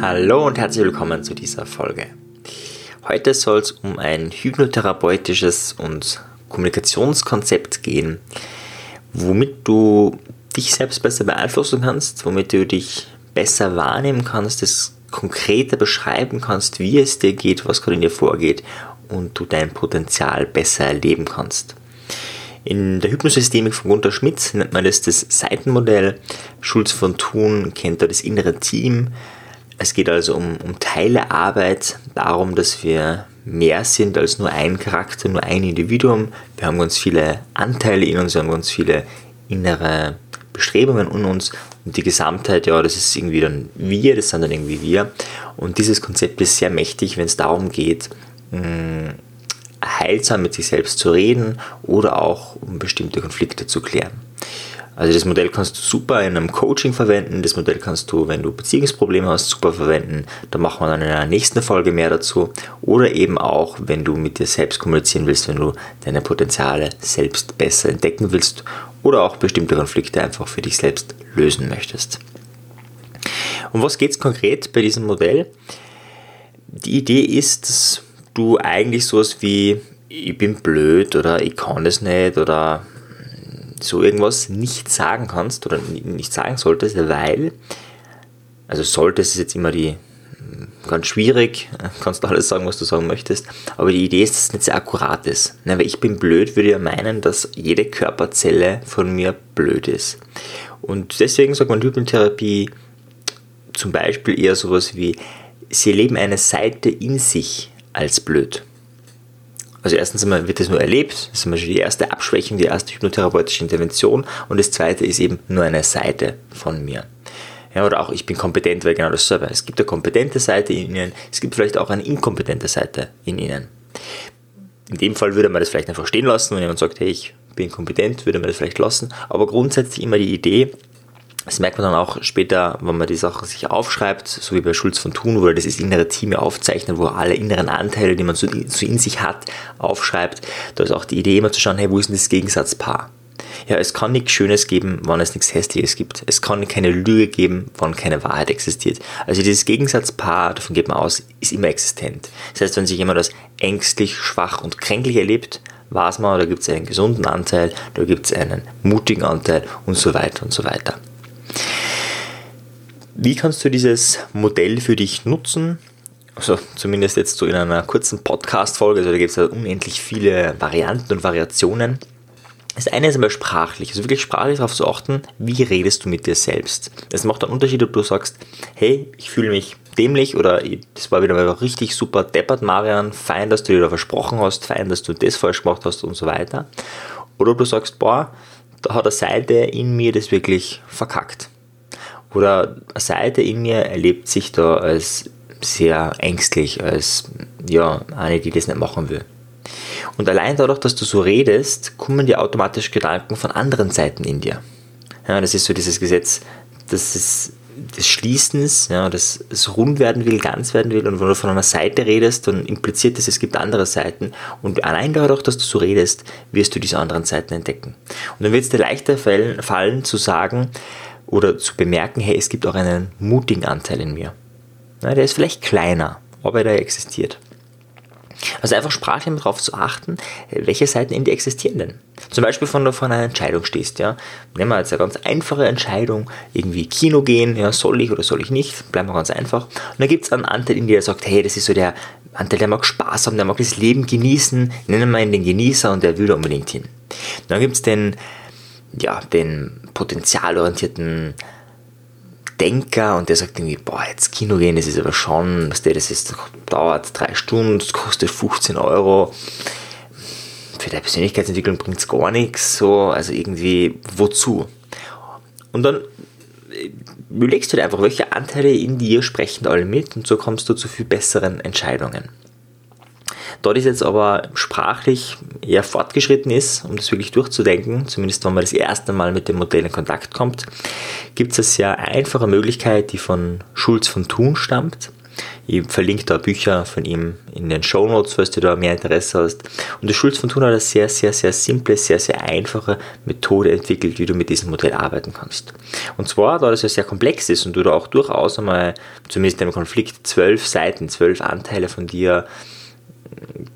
Hallo und herzlich willkommen zu dieser Folge. Heute soll es um ein hypnotherapeutisches und Kommunikationskonzept gehen, womit du dich selbst besser beeinflussen kannst, womit du dich besser wahrnehmen kannst, es konkreter beschreiben kannst, wie es dir geht, was gerade in dir vorgeht und du dein Potenzial besser erleben kannst. In der Hypnosystemik von Gunther Schmidt nennt man das das Seitenmodell. Schulz von Thun kennt da das innere Team. Es geht also um, um Teilearbeit, darum, dass wir mehr sind als nur ein Charakter, nur ein Individuum. Wir haben ganz viele Anteile in uns, wir haben ganz viele innere Bestrebungen in uns und die Gesamtheit, ja, das ist irgendwie dann wir, das sind dann irgendwie wir. Und dieses Konzept ist sehr mächtig, wenn es darum geht, mh, heilsam mit sich selbst zu reden oder auch um bestimmte Konflikte zu klären. Also das Modell kannst du super in einem Coaching verwenden, das Modell kannst du, wenn du Beziehungsprobleme hast, super verwenden. Da machen wir dann in einer nächsten Folge mehr dazu. Oder eben auch, wenn du mit dir selbst kommunizieren willst, wenn du deine Potenziale selbst besser entdecken willst oder auch bestimmte Konflikte einfach für dich selbst lösen möchtest. Um was geht es konkret bei diesem Modell? Die Idee ist, dass du eigentlich sowas wie ich bin blöd oder ich kann das nicht oder so irgendwas nicht sagen kannst oder nicht sagen solltest, weil, also solltest ist jetzt immer die ganz schwierig, kannst du alles sagen, was du sagen möchtest, aber die Idee ist, dass es nicht sehr akkurat ist. weil ich bin blöd, würde ja meinen, dass jede Körperzelle von mir blöd ist. Und deswegen sagt man Hypnotherapie zum Beispiel eher sowas wie, sie leben eine Seite in sich als blöd. Also erstens einmal wird das nur erlebt, das ist zum Beispiel die erste Abschwächung, die erste hypnotherapeutische Intervention und das zweite ist eben nur eine Seite von mir. Ja, oder auch ich bin kompetent, weil genau dasselbe. Es gibt eine kompetente Seite in Ihnen, es gibt vielleicht auch eine inkompetente Seite in Ihnen. In dem Fall würde man das vielleicht einfach stehen lassen, wenn jemand sagt, hey, ich bin kompetent, würde man das vielleicht lassen. Aber grundsätzlich immer die Idee, das merkt man dann auch später, wenn man die Sachen sich aufschreibt, so wie bei Schulz von Thun, wo er das innere Team aufzeichnet, wo er alle inneren Anteile, die man so, in sich hat, aufschreibt. Da ist auch die Idee immer zu schauen, hey, wo ist denn das Gegensatzpaar? Ja, es kann nichts Schönes geben, wann es nichts Hässliches gibt. Es kann keine Lüge geben, wann keine Wahrheit existiert. Also dieses Gegensatzpaar, davon geht man aus, ist immer existent. Das heißt, wenn sich jemand als ängstlich, schwach und kränklich erlebt, weiß man, da gibt es einen gesunden Anteil, da gibt es einen mutigen Anteil und so weiter und so weiter. Wie kannst du dieses Modell für dich nutzen? Also zumindest jetzt so in einer kurzen Podcast-Folge, also da gibt es ja unendlich viele Varianten und Variationen. Das eine ist einmal sprachlich, also wirklich sprachlich darauf zu achten, wie redest du mit dir selbst. Es macht einen Unterschied, ob du sagst, hey, ich fühle mich dämlich oder das war wieder mal richtig super deppert, Marian, fein, dass du dir da versprochen hast, fein, dass du das falsch gemacht hast und so weiter. Oder ob du sagst, boah, da hat eine Seite in mir das wirklich verkackt. Oder eine Seite in mir erlebt sich da als sehr ängstlich, als ja, eine, die das nicht machen will. Und allein dadurch, dass du so redest, kommen dir automatisch Gedanken von anderen Seiten in dir. Ja, das ist so dieses Gesetz, das ist des Schließens, ja, das es rund werden will, ganz werden will. Und wenn du von einer Seite redest, dann impliziert es, es gibt andere Seiten. Und allein dadurch, dass du so redest, wirst du diese anderen Seiten entdecken. Und dann wird es dir leichter fallen zu sagen oder zu bemerken, hey, es gibt auch einen mutigen Anteil in mir. Ja, der ist vielleicht kleiner, aber der existiert. Also einfach sprachlich darauf zu achten, welche Seiten in dir existieren denn. Zum Beispiel, wenn du vor einer Entscheidung stehst, ja. Nehmen wir jetzt eine ganz einfache Entscheidung, irgendwie Kino gehen, ja, soll ich oder soll ich nicht, bleiben wir ganz einfach. Und dann gibt es einen Anteil in dir, der sagt, hey, das ist so der Anteil, der mag Spaß haben, der mag das Leben genießen, nennen wir ihn den Genießer und der will da unbedingt hin. Dann gibt es den, ja, den potenzialorientierten Denker und der sagt irgendwie, boah, jetzt Kino gehen, das ist aber schon, was der, das ist, dauert drei Stunden, kostet 15 Euro. Für deine Persönlichkeitsentwicklung bringt es gar nichts, so, also irgendwie, wozu? Und dann äh, überlegst du dir einfach, welche Anteile in dir sprechen alle mit und so kommst du zu viel besseren Entscheidungen. Dort ist jetzt aber sprachlich eher fortgeschritten ist, um das wirklich durchzudenken, zumindest wenn man das erste Mal mit dem Modell in Kontakt kommt, gibt es eine sehr einfache Möglichkeit, die von Schulz von Thun stammt. Ich verlinke da Bücher von ihm in den Show Notes, falls du da mehr Interesse hast. Und der Schulz von Thun hat eine sehr, sehr, sehr simple, sehr, sehr einfache Methode entwickelt, wie du mit diesem Modell arbeiten kannst. Und zwar, da das ja sehr komplex ist und du da auch durchaus einmal, zumindest im Konflikt, zwölf Seiten, zwölf Anteile von dir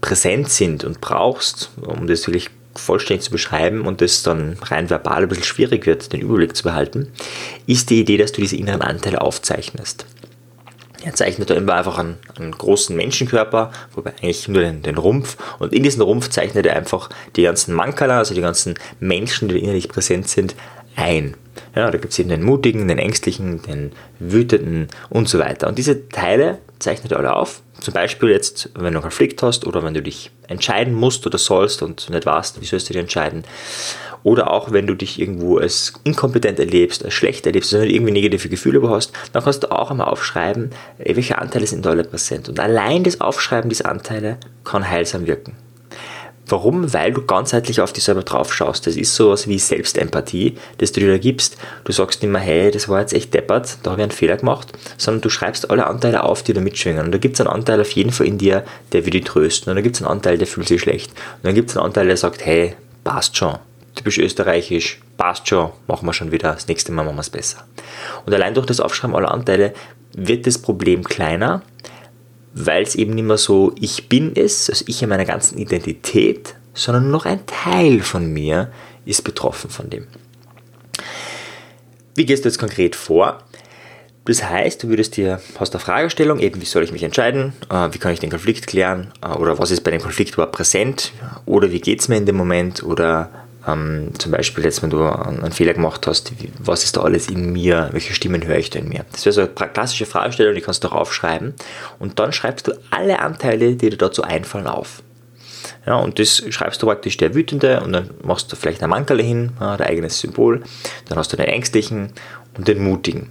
präsent sind und brauchst, um das wirklich vollständig zu beschreiben und es dann rein verbal ein bisschen schwierig wird, den Überblick zu behalten, ist die Idee, dass du diese inneren Anteile aufzeichnest. Er zeichnet da immer einfach einen, einen, großen Menschenkörper, wobei eigentlich nur den, den, Rumpf. Und in diesen Rumpf zeichnet er einfach die ganzen Mankala, also die ganzen Menschen, die innerlich präsent sind, ein. Ja, da gibt es eben den Mutigen, den Ängstlichen, den Wütenden und so weiter. Und diese Teile zeichnet alle auf. Zum Beispiel jetzt, wenn du einen Konflikt hast oder wenn du dich entscheiden musst oder sollst und nicht weißt, wie sollst du dich entscheiden. Oder auch wenn du dich irgendwo als inkompetent erlebst, als schlecht erlebst, also wenn du irgendwie negative Gefühle hast, dann kannst du auch einmal aufschreiben, welche Anteile sind da alle präsent. Und allein das Aufschreiben dieser Anteile kann heilsam wirken. Warum? Weil du ganzheitlich auf dich selber drauf schaust. Das ist sowas wie Selbstempathie, das du dir da gibst. Du sagst nicht mehr, hey, das war jetzt echt deppert, da habe ich einen Fehler gemacht, sondern du schreibst alle Anteile auf, die da mitschwingen. Und da gibt es einen Anteil auf jeden Fall in dir, der will dich trösten. Und da gibt es einen Anteil, der fühlt sich schlecht. Und dann gibt es einen Anteil, der sagt, hey, passt schon, bist österreichisch, passt schon, machen wir schon wieder, das nächste Mal machen wir es besser. Und allein durch das Aufschreiben aller Anteile wird das Problem kleiner, weil es eben nicht mehr so ich bin ist, also ich in meiner ganzen Identität, sondern nur noch ein Teil von mir ist betroffen von dem. Wie gehst du jetzt konkret vor? Das heißt, du würdest dir, hast eine Fragestellung, eben wie soll ich mich entscheiden, äh, wie kann ich den Konflikt klären äh, oder was ist bei dem Konflikt überhaupt präsent oder wie geht es mir in dem Moment oder ähm, zum Beispiel jetzt, wenn du einen Fehler gemacht hast, was ist da alles in mir, welche Stimmen höre ich da in mir? Das wäre so eine klassische Fragestellung, die kannst du auch aufschreiben und dann schreibst du alle Anteile, die dir dazu einfallen, auf. Ja, und das schreibst du praktisch der Wütende und dann machst du vielleicht ein Mankerle hin, ja, dein eigenes Symbol, dann hast du den Ängstlichen und den Mutigen.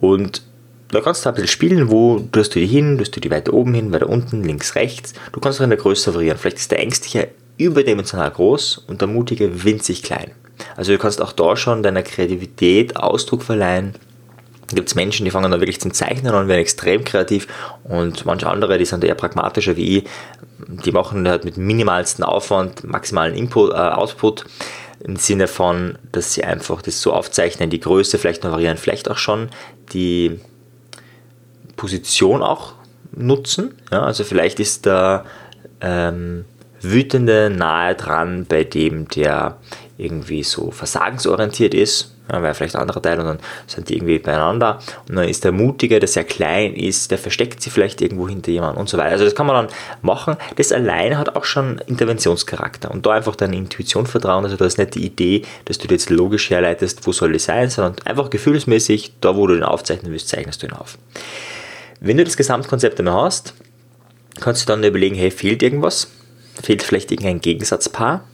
Und da kannst du ein bisschen spielen, wo tust du die hin, tust du die weiter oben hin, weiter unten, links, rechts. Du kannst auch in der Größe variieren. Vielleicht ist der Ängstliche überdimensional groß und der Mutige winzig klein. Also du kannst auch da schon deiner Kreativität Ausdruck verleihen. Da gibt es Menschen, die fangen dann wirklich zum Zeichnen an, werden extrem kreativ und manche andere, die sind eher pragmatischer wie ich, die machen halt mit minimalsten Aufwand maximalen Input, äh, Output im Sinne von, dass sie einfach das so aufzeichnen, die Größe vielleicht noch variieren, vielleicht auch schon die Position auch nutzen. Ja, also vielleicht ist da ähm, Wütende nahe dran bei dem, der irgendwie so versagensorientiert ist, ja, weil vielleicht andere Teile und dann sind die irgendwie beieinander und dann ist der Mutige, der sehr klein ist, der versteckt sich vielleicht irgendwo hinter jemandem und so weiter. Also das kann man dann machen. Das alleine hat auch schon Interventionscharakter und da einfach deine Intuition vertrauen. Also da ist nicht die Idee, dass du jetzt logisch herleitest, wo soll es sein, sondern einfach gefühlsmäßig, da wo du den aufzeichnen willst, zeichnest du ihn auf. Wenn du das Gesamtkonzept einmal hast, kannst du dann überlegen, hey, fehlt irgendwas? Fehlt vielleicht irgendein Gegensatzpaar.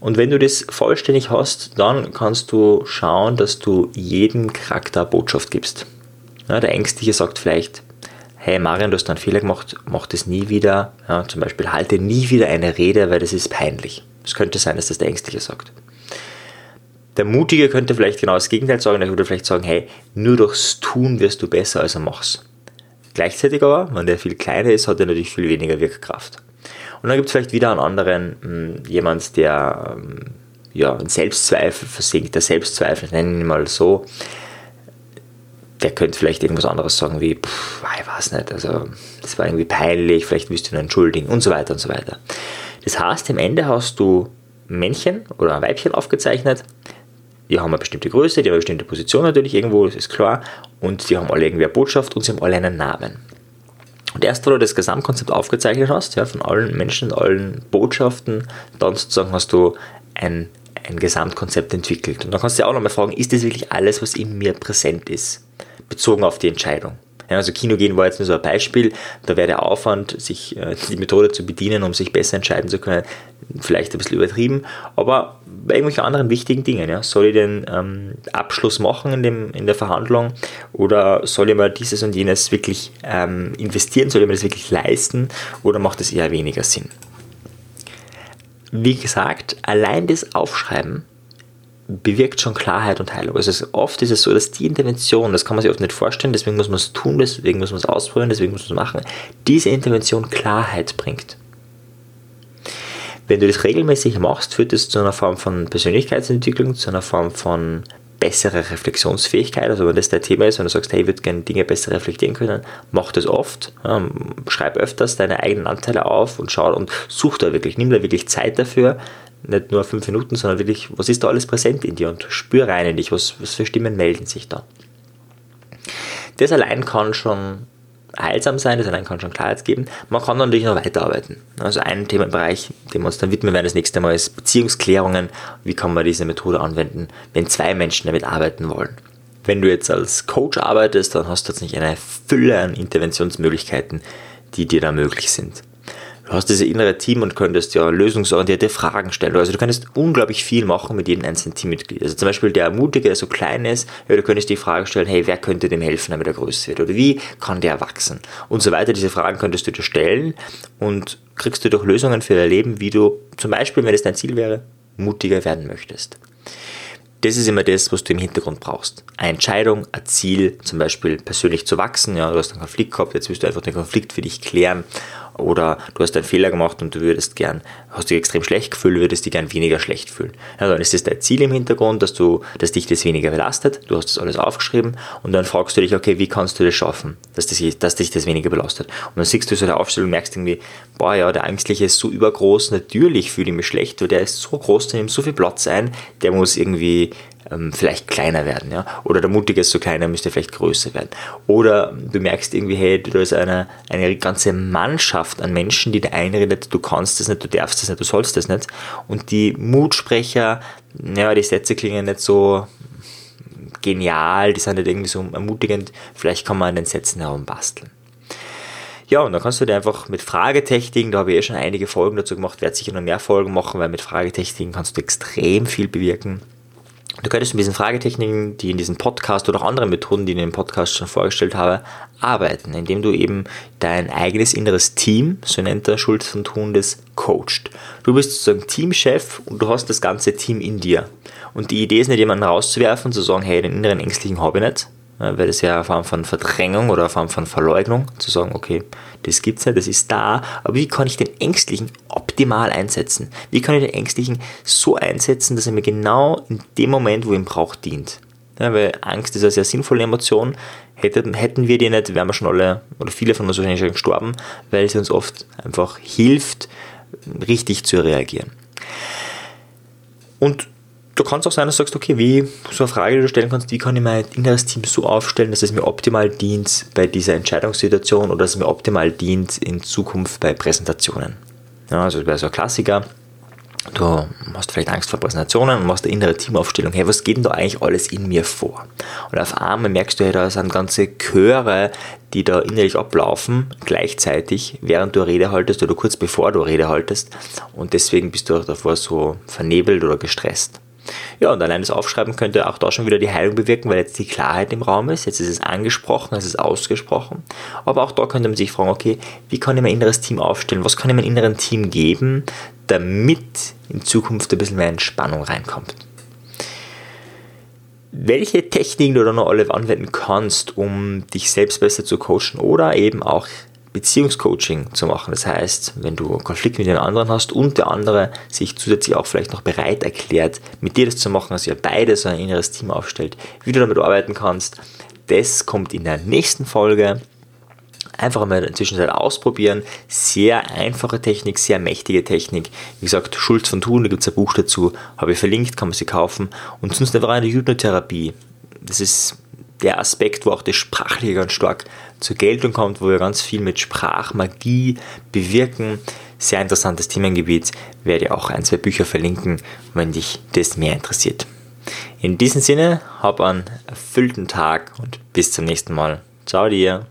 Und wenn du das vollständig hast, dann kannst du schauen, dass du jedem Charakter Botschaft gibst. Ja, der Ängstliche sagt vielleicht, hey Marian, du hast einen Fehler gemacht, mach das nie wieder. Ja, zum Beispiel halte nie wieder eine Rede, weil das ist peinlich. Es könnte sein, dass das der Ängstliche sagt. Der Mutige könnte vielleicht genau das Gegenteil sagen, er würde vielleicht sagen, hey, nur durchs Tun wirst du besser, als er machst. Gleichzeitig aber, wenn der viel kleiner ist, hat er natürlich viel weniger Wirkkraft. Und dann gibt es vielleicht wieder einen anderen, hm, jemand, der ähm, ja, in Selbstzweifel versinkt, der Selbstzweifel, nennen wir mal so, der könnte vielleicht irgendwas anderes sagen wie, pff, ich weiß nicht, also das war irgendwie peinlich, vielleicht willst du ihn entschuldigen und so weiter und so weiter. Das heißt, am Ende hast du Männchen oder Weibchen aufgezeichnet, die haben eine bestimmte Größe, die haben eine bestimmte Position natürlich irgendwo, das ist klar, und die haben alle irgendwie eine Botschaft und sie haben alle einen Namen. Und erst, wo du das Gesamtkonzept aufgezeichnet hast, ja, von allen Menschen, allen Botschaften, dann sozusagen hast du ein, ein Gesamtkonzept entwickelt. Und dann kannst du dir auch nochmal fragen, ist das wirklich alles, was in mir präsent ist, bezogen auf die Entscheidung? Ja, also Kino gehen war jetzt nur so ein Beispiel. Da wäre der Aufwand, sich äh, die Methode zu bedienen, um sich besser entscheiden zu können, vielleicht ein bisschen übertrieben. Aber bei irgendwelchen anderen wichtigen Dingen, ja, soll ich den ähm, Abschluss machen in, dem, in der Verhandlung oder soll ich mal dieses und jenes wirklich ähm, investieren, soll ich mir das wirklich leisten oder macht es eher weniger Sinn? Wie gesagt, allein das Aufschreiben bewirkt schon Klarheit und Heilung. Also oft ist es so, dass die Intervention, das kann man sich oft nicht vorstellen, deswegen muss man es tun, deswegen muss man es ausprobieren, deswegen muss man es machen, diese Intervention Klarheit bringt. Wenn du das regelmäßig machst, führt es zu einer Form von Persönlichkeitsentwicklung, zu einer Form von bessere Reflexionsfähigkeit. Also wenn das dein Thema ist, wenn du sagst, hey, ich würde gerne Dinge besser reflektieren können, mach das oft. Ja, schreib öfters deine eigenen Anteile auf und schau und such da wirklich, nimm da wirklich Zeit dafür. Nicht nur fünf Minuten, sondern wirklich, was ist da alles präsent in dir und spür rein in dich, was, was für Stimmen melden sich da. Das allein kann schon heilsam sein, das allein kann schon Klarheit geben. Man kann natürlich noch weiterarbeiten. Also ein Themenbereich, dem wir uns dann widmen werden das nächste Mal, ist Beziehungsklärungen. Wie kann man diese Methode anwenden, wenn zwei Menschen damit arbeiten wollen? Wenn du jetzt als Coach arbeitest, dann hast du jetzt nicht eine Fülle an Interventionsmöglichkeiten, die dir da möglich sind. Du hast dieses innere Team und könntest ja lösungsorientierte Fragen stellen. Also du könntest unglaublich viel machen mit jedem einzelnen Teammitglied. Also zum Beispiel der Mutige, der so klein ist, ja, du könntest die Frage stellen, hey, wer könnte dem helfen, damit er größer wird? Oder wie kann der wachsen? Und so weiter. Diese Fragen könntest du dir stellen und kriegst du durch Lösungen für dein Leben, wie du zum Beispiel, wenn es dein Ziel wäre, mutiger werden möchtest. Das ist immer das, was du im Hintergrund brauchst. Eine Entscheidung, ein Ziel, zum Beispiel persönlich zu wachsen. Ja, du hast einen Konflikt gehabt, jetzt willst du einfach den Konflikt für dich klären oder du hast einen Fehler gemacht und du würdest gern, hast dich extrem schlecht gefühlt, würdest dich gern weniger schlecht fühlen. Ja, dann ist das dein Ziel im Hintergrund, dass du, dass dich das weniger belastet. Du hast das alles aufgeschrieben und dann fragst du dich, okay, wie kannst du das schaffen, dass, das, dass dich das weniger belastet? Und dann siehst du so eine Aufstellung und merkst irgendwie, boah, ja, der Ängstliche ist so übergroß, natürlich fühle ich mich schlecht, weil der ist so groß, der nimmt so viel Platz ein, der muss irgendwie ähm, vielleicht kleiner werden, ja. Oder der Mutige ist so kleiner, müsste vielleicht größer werden. Oder du merkst irgendwie, hey, da ist eine, eine ganze Mannschaft an Menschen, die dir einredet, du kannst das nicht, du darfst das nicht, du sollst das nicht. Und die Mutsprecher, ja, die Sätze klingen nicht so genial, die sind nicht irgendwie so ermutigend, vielleicht kann man an den Sätzen herumbasteln. Ja, und dann kannst du dir einfach mit Fragetechniken, da habe ich eh schon einige Folgen dazu gemacht, werde sicher noch mehr Folgen machen, weil mit Fragetechniken kannst du extrem viel bewirken. Du könntest mit diesen Fragetechniken, die in diesem Podcast oder auch andere Methoden, die ich in dem Podcast schon vorgestellt habe, arbeiten, indem du eben dein eigenes inneres Team, so nennt der Schulz von Thun das, coacht. Du bist sozusagen Teamchef und du hast das ganze Team in dir. Und die Idee ist nicht, jemanden rauszuwerfen und zu sagen, hey, den inneren Ängstlichen habe ich nicht, weil das ja eine Form von Verdrängung oder eine Form von Verleugnung, zu sagen, okay, das gibt es nicht, das ist da, aber wie kann ich den Ängstlichen optimal einsetzen? Wie kann ich den Ängstlichen so einsetzen, dass er mir genau in dem Moment, wo ich ihn brauche, dient? Ja, weil Angst ist eine sehr sinnvolle Emotion. Hätten, hätten wir die nicht, wären wir schon alle, oder viele von uns wahrscheinlich schon gestorben, weil sie uns oft einfach hilft, richtig zu reagieren. Und du kannst auch sein, dass du sagst, okay, wie, so eine Frage, die du stellen kannst, wie kann ich mein inneres Team so aufstellen, dass es mir optimal dient bei dieser Entscheidungssituation oder dass es mir optimal dient in Zukunft bei Präsentationen. Ja, also das wäre so ein Klassiker. Du hast vielleicht Angst vor Präsentationen und machst eine innere Teamaufstellung. Hey, was geht denn da eigentlich alles in mir vor? Und auf einmal merkst du, hey, da sind ganze Chöre, die da innerlich ablaufen, gleichzeitig, während du Rede haltest oder kurz bevor du Rede haltest. Und deswegen bist du auch davor so vernebelt oder gestresst. Ja, und allein das Aufschreiben könnte auch da schon wieder die Heilung bewirken, weil jetzt die Klarheit im Raum ist. Jetzt ist es angesprochen, es ist ausgesprochen. Aber auch da könnte man sich fragen, okay, wie kann ich mein inneres Team aufstellen? Was kann ich meinem inneren Team geben, damit in Zukunft ein bisschen mehr Entspannung reinkommt? Welche Techniken du dann noch alle anwenden kannst, um dich selbst besser zu coachen oder eben auch Beziehungscoaching zu machen. Das heißt, wenn du Konflikte mit den anderen hast und der andere sich zusätzlich auch vielleicht noch bereit erklärt, mit dir das zu machen, also ihr beide so ein inneres Team aufstellt, wie du damit arbeiten kannst, das kommt in der nächsten Folge. Einfach mal in der Zwischenzeit ausprobieren. Sehr einfache Technik, sehr mächtige Technik. Wie gesagt, Schulz von Thun, da gibt es ein Buch dazu, habe ich verlinkt, kann man sie kaufen. Und sonst einfach eine Hypnotherapie. Das ist der Aspekt, wo auch das Sprachliche ganz stark zur Geltung kommt, wo wir ganz viel mit Sprachmagie bewirken. Sehr interessantes Themengebiet. Werde auch ein, zwei Bücher verlinken, wenn dich das mehr interessiert. In diesem Sinne, hab einen erfüllten Tag und bis zum nächsten Mal. Ciao dir.